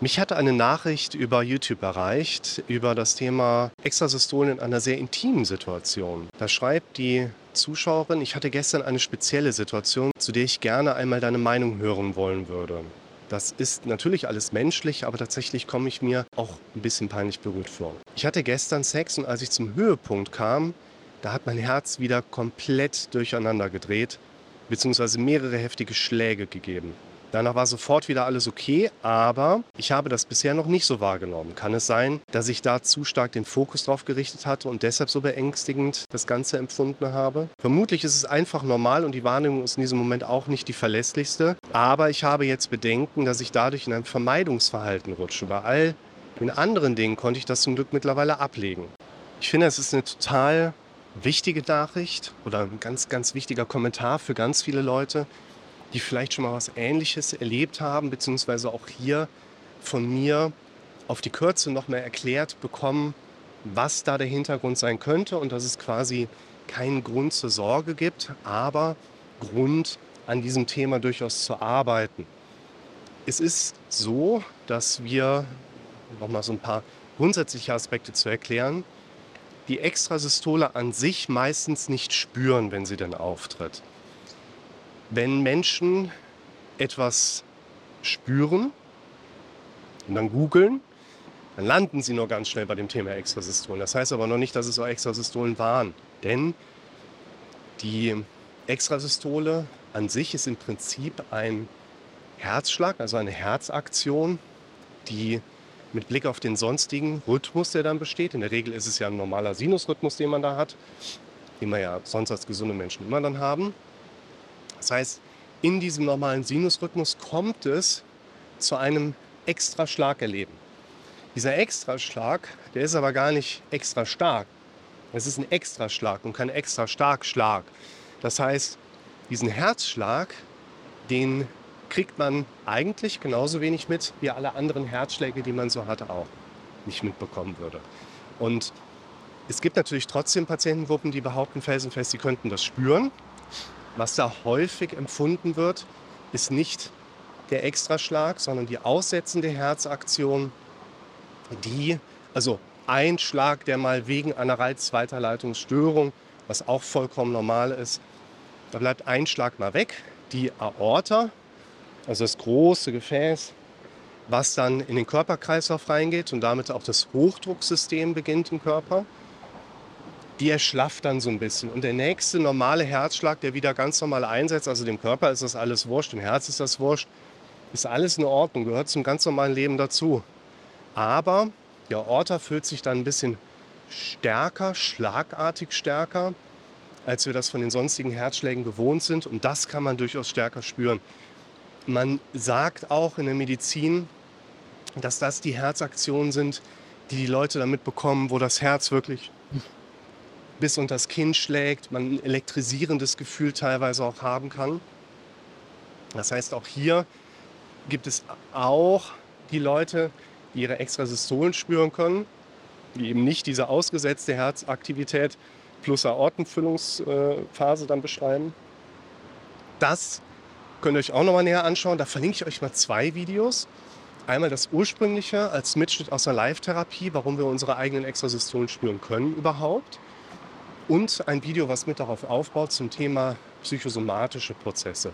Mich hatte eine Nachricht über YouTube erreicht über das Thema Extrasystolen in einer sehr intimen Situation. Da schreibt die Zuschauerin, ich hatte gestern eine spezielle Situation, zu der ich gerne einmal deine Meinung hören wollen würde. Das ist natürlich alles menschlich, aber tatsächlich komme ich mir auch ein bisschen peinlich berührt vor. Ich hatte gestern Sex und als ich zum Höhepunkt kam, da hat mein Herz wieder komplett durcheinander gedreht, beziehungsweise mehrere heftige Schläge gegeben. Danach war sofort wieder alles okay, aber ich habe das bisher noch nicht so wahrgenommen. Kann es sein, dass ich da zu stark den Fokus drauf gerichtet hatte und deshalb so beängstigend das Ganze empfunden habe? Vermutlich ist es einfach normal und die Wahrnehmung ist in diesem Moment auch nicht die verlässlichste. Aber ich habe jetzt Bedenken, dass ich dadurch in ein Vermeidungsverhalten rutsche. Bei all den anderen Dingen konnte ich das zum Glück mittlerweile ablegen. Ich finde, es ist eine total wichtige Nachricht oder ein ganz, ganz wichtiger Kommentar für ganz viele Leute, die vielleicht schon mal was Ähnliches erlebt haben, beziehungsweise auch hier von mir auf die Kürze noch mal erklärt bekommen, was da der Hintergrund sein könnte und dass es quasi keinen Grund zur Sorge gibt, aber Grund an diesem Thema durchaus zu arbeiten. Es ist so, dass wir, noch mal so ein paar grundsätzliche Aspekte zu erklären, die Extrasystole an sich meistens nicht spüren, wenn sie denn auftritt. Wenn Menschen etwas spüren und dann googeln, dann landen sie nur ganz schnell bei dem Thema Extrasystolen. Das heißt aber noch nicht, dass es auch Extrasystolen waren. Denn die Extrasystole an sich ist im Prinzip ein Herzschlag, also eine Herzaktion, die mit Blick auf den sonstigen Rhythmus, der dann besteht, in der Regel ist es ja ein normaler Sinusrhythmus, den man da hat, den wir ja sonst als gesunde Menschen immer dann haben, das heißt, in diesem normalen Sinusrhythmus kommt es zu einem Extraschlagerleben. Dieser Extraschlag, der ist aber gar nicht extra stark. Es ist ein Extraschlag und kein extra stark Schlag. Das heißt, diesen Herzschlag, den kriegt man eigentlich genauso wenig mit wie alle anderen Herzschläge, die man so hatte, auch nicht mitbekommen würde. Und es gibt natürlich trotzdem Patientengruppen, die behaupten felsenfest, sie könnten das spüren. Was da häufig empfunden wird, ist nicht der Extraschlag, sondern die aussetzende Herzaktion, die, also ein Schlag, der mal wegen einer Reizweiterleitungsstörung, was auch vollkommen normal ist, da bleibt ein Schlag mal weg. Die Aorta, also das große Gefäß, was dann in den Körperkreislauf reingeht und damit auch das Hochdrucksystem beginnt im Körper die erschlafft dann so ein bisschen. Und der nächste normale Herzschlag, der wieder ganz normal einsetzt, also dem Körper ist das alles wurscht, dem Herz ist das wurscht, ist alles in Ordnung, gehört zum ganz normalen Leben dazu. Aber die Aorta fühlt sich dann ein bisschen stärker, schlagartig stärker, als wir das von den sonstigen Herzschlägen gewohnt sind. Und das kann man durchaus stärker spüren. Man sagt auch in der Medizin, dass das die Herzaktionen sind, die die Leute damit bekommen, wo das Herz wirklich bis unter das Kinn schlägt, man ein elektrisierendes Gefühl teilweise auch haben kann. Das heißt, auch hier gibt es auch die Leute, die ihre Extrasystolen spüren können, die eben nicht diese ausgesetzte Herzaktivität plus Aortenfüllungsphase dann beschreiben. Das könnt ihr euch auch noch mal näher anschauen. Da verlinke ich euch mal zwei Videos. Einmal das ursprüngliche als Mitschnitt aus der Live-Therapie, warum wir unsere eigenen Extrasystolen spüren können überhaupt und ein Video, was mit darauf aufbaut zum Thema psychosomatische Prozesse.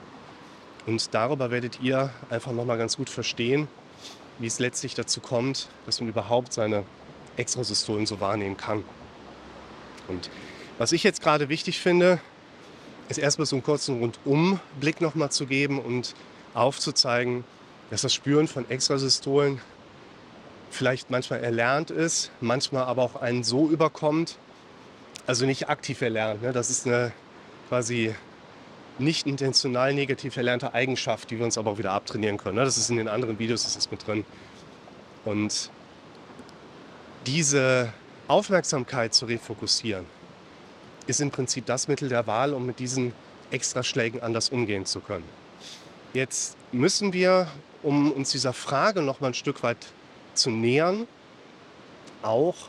Und darüber werdet ihr einfach nochmal ganz gut verstehen, wie es letztlich dazu kommt, dass man überhaupt seine Extrasystolen so wahrnehmen kann. Und was ich jetzt gerade wichtig finde, ist erstmal so einen kurzen Rundumblick nochmal zu geben und aufzuzeigen, dass das Spüren von Extrasystolen vielleicht manchmal erlernt ist, manchmal aber auch einen so überkommt, also nicht aktiv erlernt. Ne? Das ist eine quasi nicht intentional negativ erlernte Eigenschaft, die wir uns aber auch wieder abtrainieren können. Ne? Das ist in den anderen Videos ist das mit drin. Und diese Aufmerksamkeit zu refokussieren, ist im Prinzip das Mittel der Wahl, um mit diesen Extraschlägen anders umgehen zu können. Jetzt müssen wir, um uns dieser Frage noch mal ein Stück weit zu nähern, auch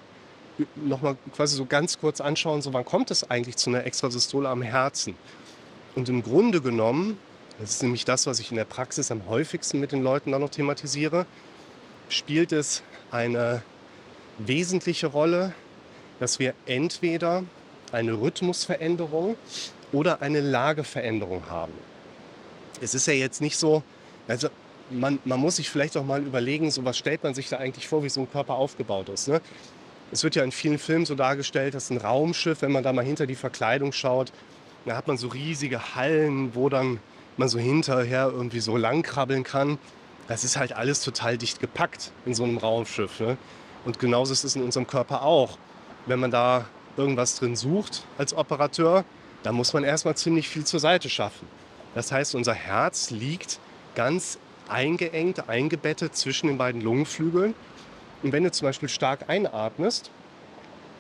noch mal quasi so ganz kurz anschauen, so wann kommt es eigentlich zu einer Extrasystole am Herzen? Und im Grunde genommen, das ist nämlich das, was ich in der Praxis am häufigsten mit den Leuten dann noch thematisiere, spielt es eine wesentliche Rolle, dass wir entweder eine Rhythmusveränderung oder eine Lageveränderung haben. Es ist ja jetzt nicht so, also man, man muss sich vielleicht auch mal überlegen, so was stellt man sich da eigentlich vor, wie so ein Körper aufgebaut ist. Ne? Es wird ja in vielen Filmen so dargestellt, dass ein Raumschiff, wenn man da mal hinter die Verkleidung schaut, da hat man so riesige Hallen, wo dann man so hinterher irgendwie so lang krabbeln kann. Das ist halt alles total dicht gepackt in so einem Raumschiff. Ne? Und genauso ist es in unserem Körper auch. Wenn man da irgendwas drin sucht als Operateur, dann muss man erstmal ziemlich viel zur Seite schaffen. Das heißt, unser Herz liegt ganz eingeengt, eingebettet zwischen den beiden Lungenflügeln. Und wenn du zum Beispiel stark einatmest,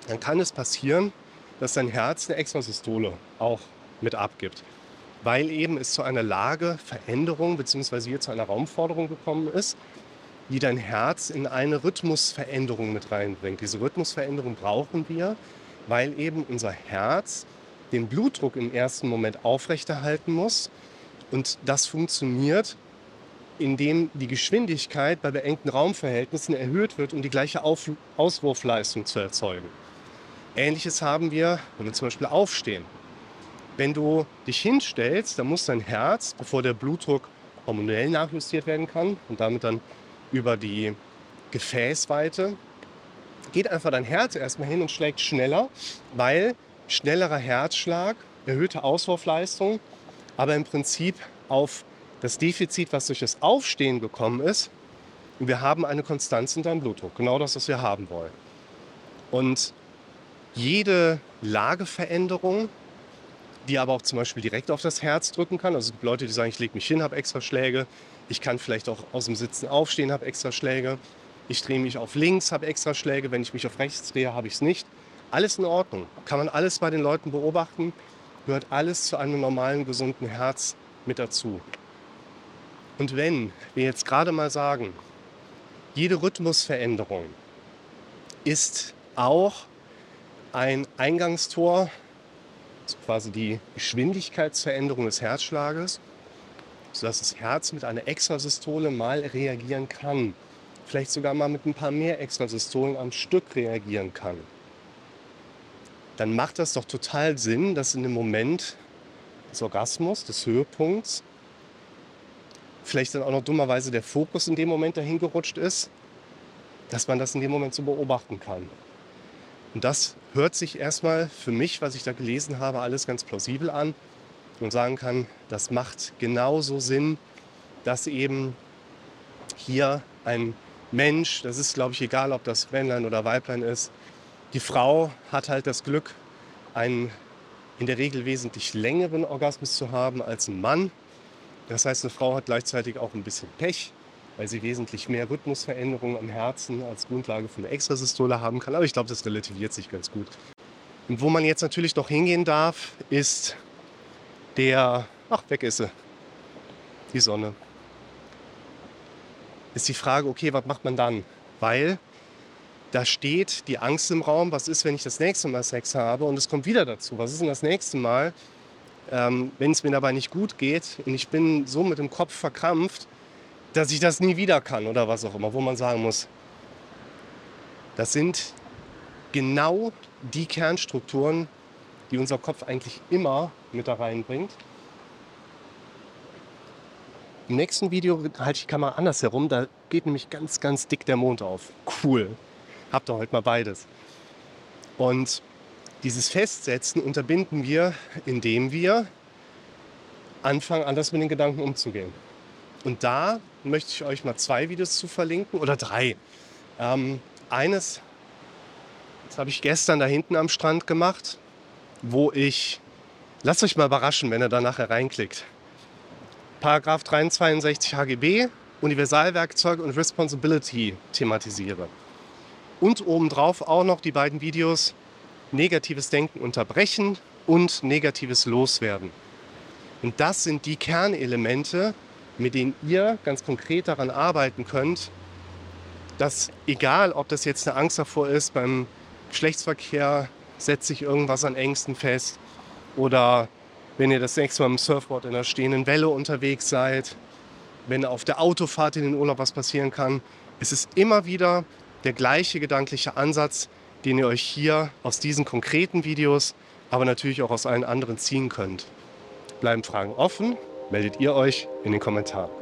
dann kann es passieren, dass dein Herz eine Extrasystole auch mit abgibt. Weil eben es zu einer Lageveränderung bzw. hier zu einer Raumforderung gekommen ist, die dein Herz in eine Rhythmusveränderung mit reinbringt. Diese Rhythmusveränderung brauchen wir, weil eben unser Herz den Blutdruck im ersten Moment aufrechterhalten muss. Und das funktioniert, indem die Geschwindigkeit bei beengten Raumverhältnissen erhöht wird, um die gleiche Auf Auswurfleistung zu erzeugen. Ähnliches haben wir, wenn wir zum Beispiel aufstehen. Wenn du dich hinstellst, dann muss dein Herz, bevor der Blutdruck hormonell nachjustiert werden kann und damit dann über die Gefäßweite, geht einfach dein Herz erstmal hin und schlägt schneller, weil schnellerer Herzschlag, erhöhte Auswurfleistung, aber im Prinzip auf das Defizit, was durch das Aufstehen gekommen ist. Wir haben eine Konstanz in deinem Blutdruck. Genau das, was wir haben wollen. Und jede Lageveränderung, die aber auch zum Beispiel direkt auf das Herz drücken kann. Also es gibt Leute, die sagen, ich lege mich hin, habe extra Schläge. Ich kann vielleicht auch aus dem Sitzen aufstehen, habe extra Schläge. Ich drehe mich auf links, habe extra Schläge. Wenn ich mich auf rechts drehe, habe ich es nicht. Alles in Ordnung. Kann man alles bei den Leuten beobachten. Gehört alles zu einem normalen, gesunden Herz mit dazu. Und wenn wir jetzt gerade mal sagen, jede Rhythmusveränderung ist auch ein Eingangstor, quasi die Geschwindigkeitsveränderung des Herzschlages, sodass das Herz mit einer Extrasystole mal reagieren kann. Vielleicht sogar mal mit ein paar mehr Extrasystolen am Stück reagieren kann dann macht das doch total Sinn, dass in dem Moment des Orgasmus, des Höhepunkts, vielleicht dann auch noch dummerweise der Fokus in dem Moment dahin gerutscht ist, dass man das in dem Moment so beobachten kann. Und das hört sich erstmal für mich, was ich da gelesen habe, alles ganz plausibel an und sagen kann, das macht genauso Sinn, dass eben hier ein Mensch, das ist glaube ich egal, ob das Männlein oder Weiblein ist, die Frau hat halt das Glück, einen in der Regel wesentlich längeren Orgasmus zu haben als ein Mann. Das heißt, eine Frau hat gleichzeitig auch ein bisschen Pech, weil sie wesentlich mehr Rhythmusveränderungen am Herzen als Grundlage von der Extrasystole haben kann. Aber ich glaube, das relativiert sich ganz gut. Und wo man jetzt natürlich noch hingehen darf, ist der, ach, weg ist sie, die Sonne. Ist die Frage, okay, was macht man dann? Weil da steht die Angst im Raum, was ist, wenn ich das nächste Mal Sex habe und es kommt wieder dazu, was ist denn das nächste Mal, ähm, wenn es mir dabei nicht gut geht und ich bin so mit dem Kopf verkrampft, dass ich das nie wieder kann oder was auch immer, wo man sagen muss, das sind genau die Kernstrukturen, die unser Kopf eigentlich immer mit da reinbringt. Im nächsten Video halte ich die Kamera anders herum, da geht nämlich ganz, ganz dick der Mond auf. Cool habt ihr heute mal beides. Und dieses Festsetzen unterbinden wir, indem wir anfangen, anders mit den Gedanken umzugehen. Und da möchte ich euch mal zwei Videos zu verlinken oder drei. Ähm, eines, das habe ich gestern da hinten am Strand gemacht, wo ich, lasst euch mal überraschen, wenn ihr da nachher reinklickt. Paragraph 362 HGB, Universalwerkzeug und Responsibility thematisiere. Und obendrauf auch noch die beiden Videos negatives Denken unterbrechen und negatives Loswerden. Und das sind die Kernelemente, mit denen ihr ganz konkret daran arbeiten könnt, dass egal, ob das jetzt eine Angst davor ist, beim Geschlechtsverkehr setzt sich irgendwas an Ängsten fest oder wenn ihr das nächste Mal im Surfboard in einer stehenden Welle unterwegs seid, wenn auf der Autofahrt in den Urlaub was passieren kann, Es ist immer wieder der gleiche gedankliche Ansatz, den ihr euch hier aus diesen konkreten Videos, aber natürlich auch aus allen anderen ziehen könnt. Bleiben Fragen offen, meldet ihr euch in den Kommentaren.